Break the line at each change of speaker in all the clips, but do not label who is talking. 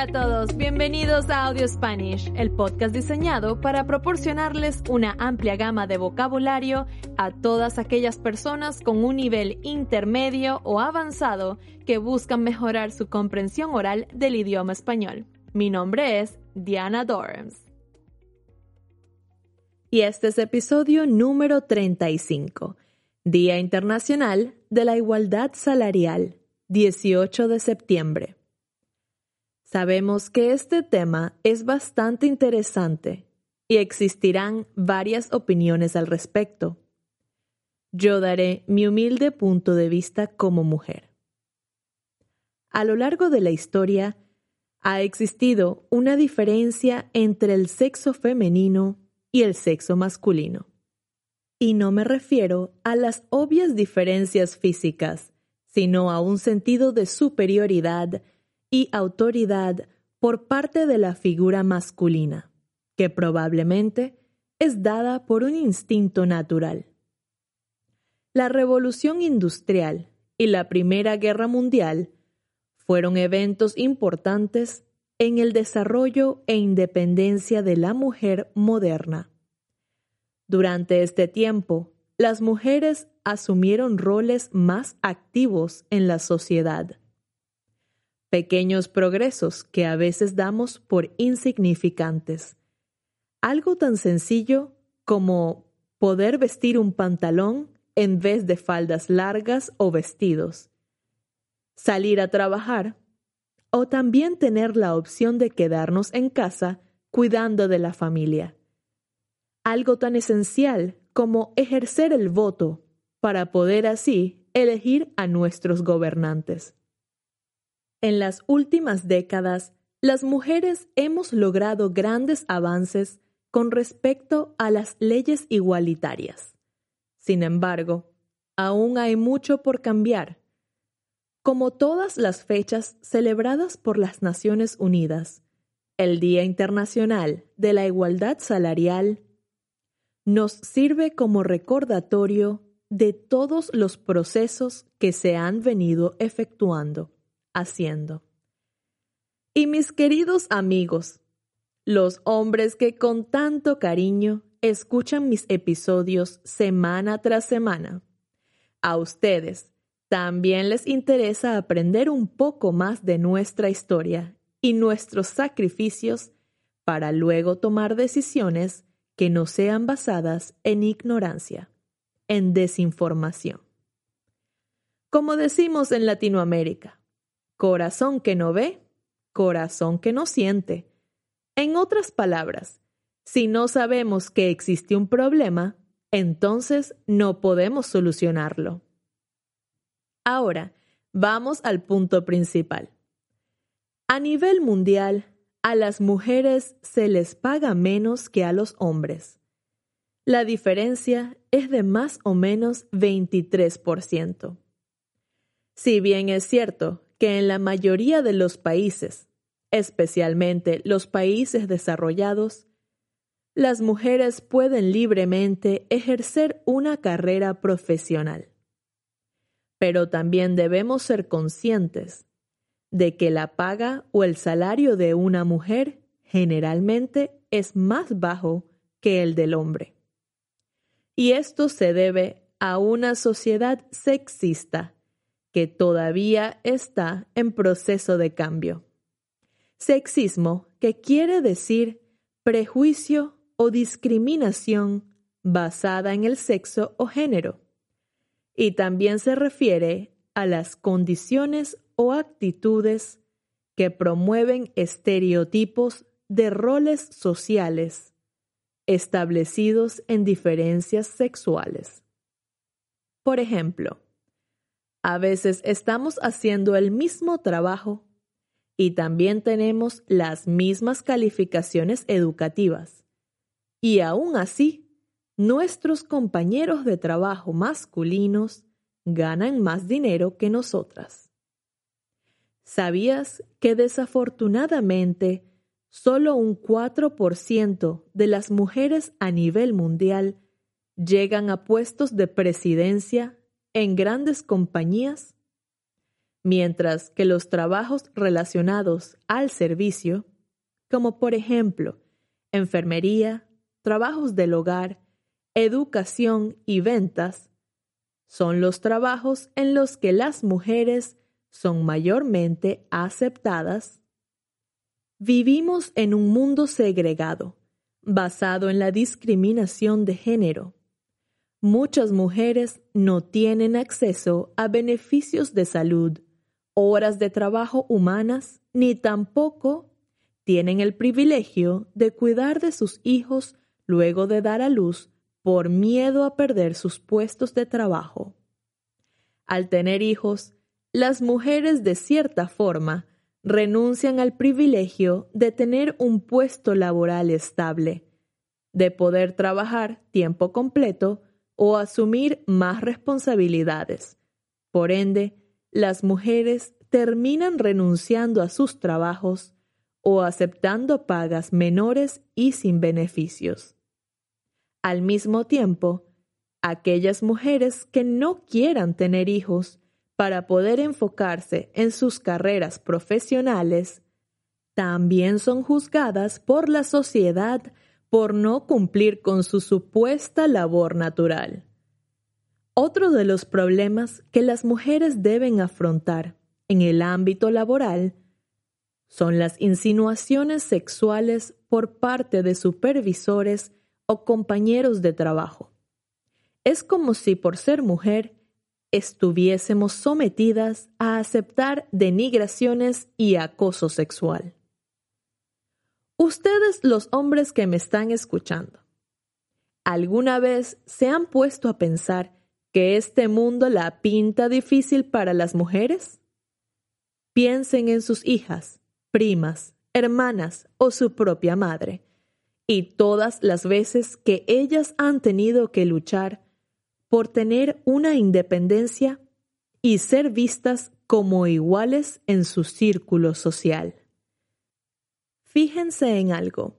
Hola a todos, bienvenidos a Audio Spanish, el podcast diseñado para proporcionarles una amplia gama de vocabulario a todas aquellas personas con un nivel intermedio o avanzado que buscan mejorar su comprensión oral del idioma español. Mi nombre es Diana Dorms. Y este es episodio número 35, Día Internacional de la Igualdad Salarial, 18 de septiembre. Sabemos que este tema es bastante interesante y existirán varias opiniones al respecto. Yo daré mi humilde punto de vista como mujer. A lo largo de la historia, ha existido una diferencia entre el sexo femenino y el sexo masculino. Y no me refiero a las obvias diferencias físicas, sino a un sentido de superioridad y autoridad por parte de la figura masculina, que probablemente es dada por un instinto natural. La revolución industrial y la Primera Guerra Mundial fueron eventos importantes en el desarrollo e independencia de la mujer moderna. Durante este tiempo, las mujeres asumieron roles más activos en la sociedad pequeños progresos que a veces damos por insignificantes. Algo tan sencillo como poder vestir un pantalón en vez de faldas largas o vestidos, salir a trabajar o también tener la opción de quedarnos en casa cuidando de la familia. Algo tan esencial como ejercer el voto para poder así elegir a nuestros gobernantes. En las últimas décadas, las mujeres hemos logrado grandes avances con respecto a las leyes igualitarias. Sin embargo, aún hay mucho por cambiar. Como todas las fechas celebradas por las Naciones Unidas, el Día Internacional de la Igualdad Salarial nos sirve como recordatorio de todos los procesos que se han venido efectuando haciendo. Y mis queridos amigos, los hombres que con tanto cariño escuchan mis episodios semana tras semana, a ustedes también les interesa aprender un poco más de nuestra historia y nuestros sacrificios para luego tomar decisiones que no sean basadas en ignorancia, en desinformación. Como decimos en Latinoamérica, Corazón que no ve, corazón que no siente. En otras palabras, si no sabemos que existe un problema, entonces no podemos solucionarlo. Ahora, vamos al punto principal. A nivel mundial, a las mujeres se les paga menos que a los hombres. La diferencia es de más o menos 23%. Si bien es cierto que en la mayoría de los países, especialmente los países desarrollados, las mujeres pueden libremente ejercer una carrera profesional. Pero también debemos ser conscientes de que la paga o el salario de una mujer generalmente es más bajo que el del hombre. Y esto se debe a una sociedad sexista que todavía está en proceso de cambio. Sexismo, que quiere decir prejuicio o discriminación basada en el sexo o género. Y también se refiere a las condiciones o actitudes que promueven estereotipos de roles sociales establecidos en diferencias sexuales. Por ejemplo, a veces estamos haciendo el mismo trabajo y también tenemos las mismas calificaciones educativas. Y aún así, nuestros compañeros de trabajo masculinos ganan más dinero que nosotras. ¿Sabías que desafortunadamente solo un 4% de las mujeres a nivel mundial llegan a puestos de presidencia en grandes compañías? mientras que los trabajos relacionados al servicio, como por ejemplo enfermería, trabajos del hogar, educación y ventas, son los trabajos en los que las mujeres son mayormente aceptadas. Vivimos en un mundo segregado, basado en la discriminación de género. Muchas mujeres no tienen acceso a beneficios de salud, horas de trabajo humanas, ni tampoco tienen el privilegio de cuidar de sus hijos luego de dar a luz por miedo a perder sus puestos de trabajo. Al tener hijos, las mujeres de cierta forma renuncian al privilegio de tener un puesto laboral estable, de poder trabajar tiempo completo o asumir más responsabilidades. Por ende, las mujeres terminan renunciando a sus trabajos o aceptando pagas menores y sin beneficios. Al mismo tiempo, aquellas mujeres que no quieran tener hijos para poder enfocarse en sus carreras profesionales, también son juzgadas por la sociedad por no cumplir con su supuesta labor natural. Otro de los problemas que las mujeres deben afrontar en el ámbito laboral son las insinuaciones sexuales por parte de supervisores o compañeros de trabajo. Es como si por ser mujer estuviésemos sometidas a aceptar denigraciones y acoso sexual. Ustedes los hombres que me están escuchando, ¿alguna vez se han puesto a pensar que este mundo la pinta difícil para las mujeres? Piensen en sus hijas, primas, hermanas o su propia madre y todas las veces que ellas han tenido que luchar por tener una independencia y ser vistas como iguales en su círculo social. Fíjense en algo.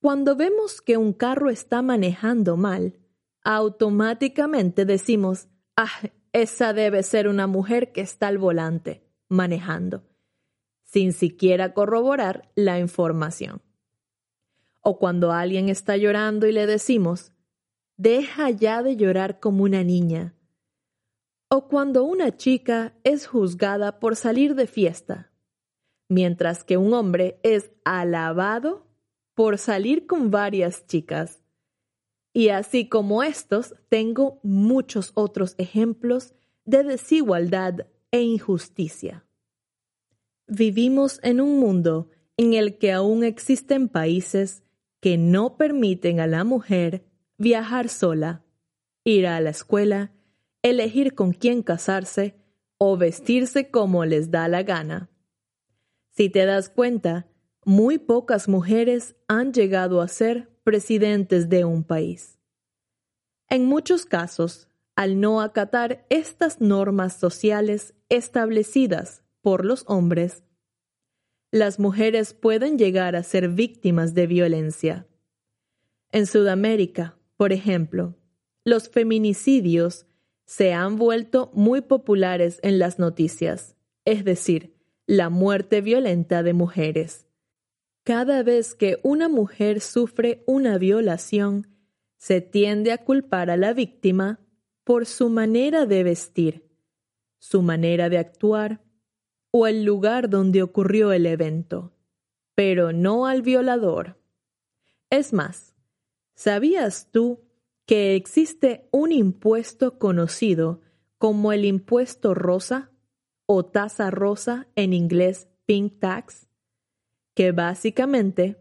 Cuando vemos que un carro está manejando mal, automáticamente decimos, ah, esa debe ser una mujer que está al volante, manejando, sin siquiera corroborar la información o cuando alguien está llorando y le decimos, deja ya de llorar como una niña, o cuando una chica es juzgada por salir de fiesta, mientras que un hombre es alabado por salir con varias chicas. Y así como estos, tengo muchos otros ejemplos de desigualdad e injusticia. Vivimos en un mundo en el que aún existen países que no permiten a la mujer viajar sola, ir a la escuela, elegir con quién casarse o vestirse como les da la gana. Si te das cuenta, muy pocas mujeres han llegado a ser presidentes de un país. En muchos casos, al no acatar estas normas sociales establecidas por los hombres, las mujeres pueden llegar a ser víctimas de violencia. En Sudamérica, por ejemplo, los feminicidios se han vuelto muy populares en las noticias, es decir, la muerte violenta de mujeres. Cada vez que una mujer sufre una violación, se tiende a culpar a la víctima por su manera de vestir, su manera de actuar o el lugar donde ocurrió el evento, pero no al violador. Es más, ¿sabías tú que existe un impuesto conocido como el impuesto rosa o tasa rosa en inglés pink tax, que básicamente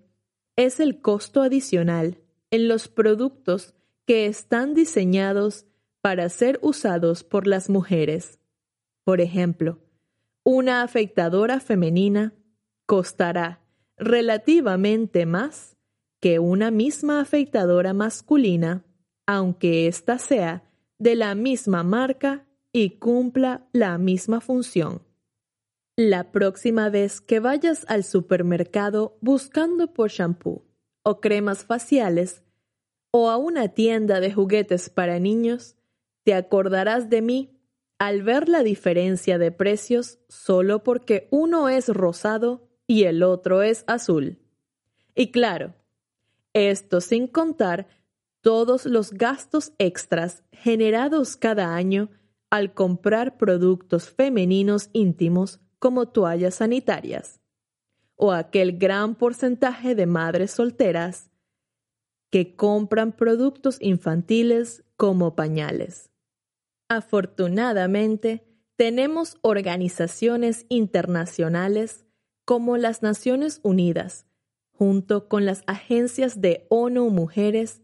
es el costo adicional en los productos que están diseñados para ser usados por las mujeres. Por ejemplo, una afeitadora femenina costará relativamente más que una misma afeitadora masculina, aunque ésta sea de la misma marca y cumpla la misma función. La próxima vez que vayas al supermercado buscando por shampoo o cremas faciales o a una tienda de juguetes para niños, te acordarás de mí al ver la diferencia de precios solo porque uno es rosado y el otro es azul. Y claro, esto sin contar todos los gastos extras generados cada año al comprar productos femeninos íntimos como toallas sanitarias, o aquel gran porcentaje de madres solteras que compran productos infantiles como pañales. Afortunadamente, tenemos organizaciones internacionales como las Naciones Unidas, junto con las agencias de ONU Mujeres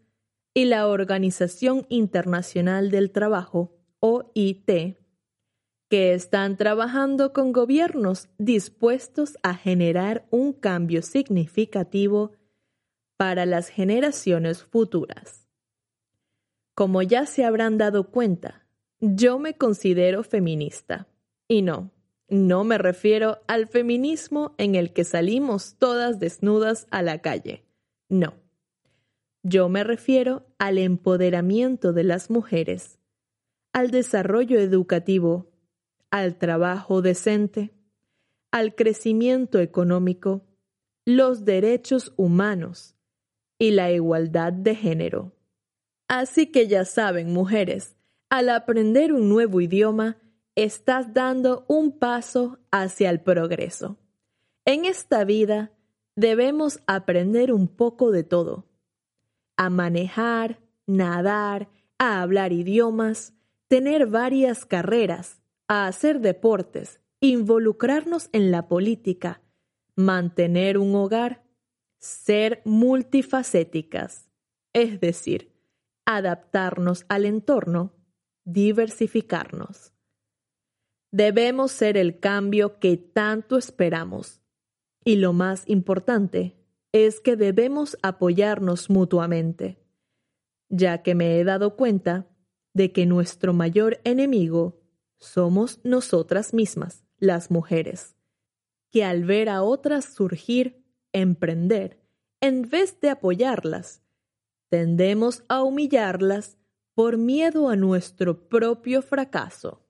y la Organización Internacional del Trabajo, OIT, que están trabajando con gobiernos dispuestos a generar un cambio significativo para las generaciones futuras. Como ya se habrán dado cuenta, yo me considero feminista. Y no, no me refiero al feminismo en el que salimos todas desnudas a la calle. No. Yo me refiero al empoderamiento de las mujeres, al desarrollo educativo, al trabajo decente, al crecimiento económico, los derechos humanos y la igualdad de género. Así que ya saben, mujeres, al aprender un nuevo idioma, estás dando un paso hacia el progreso. En esta vida debemos aprender un poco de todo. A manejar, nadar, a hablar idiomas, tener varias carreras, a hacer deportes, involucrarnos en la política, mantener un hogar, ser multifacéticas, es decir, adaptarnos al entorno diversificarnos. Debemos ser el cambio que tanto esperamos. Y lo más importante es que debemos apoyarnos mutuamente, ya que me he dado cuenta de que nuestro mayor enemigo somos nosotras mismas, las mujeres, que al ver a otras surgir, emprender, en vez de apoyarlas, tendemos a humillarlas por miedo a nuestro propio fracaso.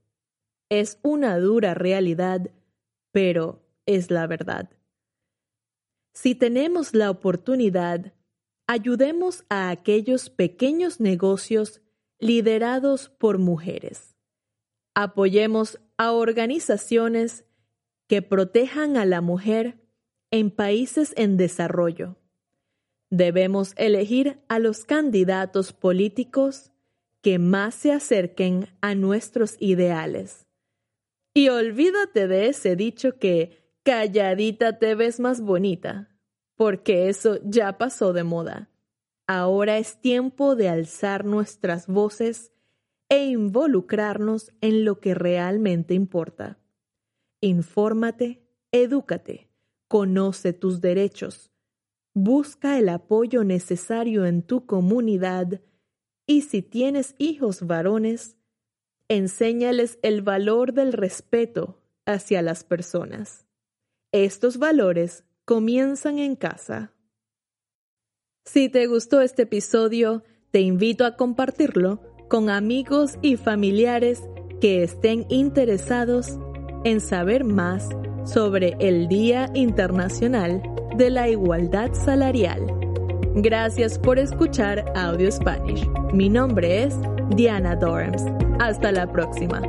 Es una dura realidad, pero es la verdad. Si tenemos la oportunidad, ayudemos a aquellos pequeños negocios liderados por mujeres. Apoyemos a organizaciones que protejan a la mujer en países en desarrollo. Debemos elegir a los candidatos políticos que más se acerquen a nuestros ideales. Y olvídate de ese dicho que calladita te ves más bonita, porque eso ya pasó de moda. Ahora es tiempo de alzar nuestras voces e involucrarnos en lo que realmente importa. Infórmate, edúcate, conoce tus derechos, busca el apoyo necesario en tu comunidad y si tienes hijos varones, enséñales el valor del respeto hacia las personas. Estos valores comienzan en casa. Si te gustó este episodio, te invito a compartirlo con amigos y familiares que estén interesados en saber más sobre el Día Internacional de la Igualdad Salarial. Gracias por escuchar Audio Spanish. Mi nombre es Diana Dorms. Hasta la próxima.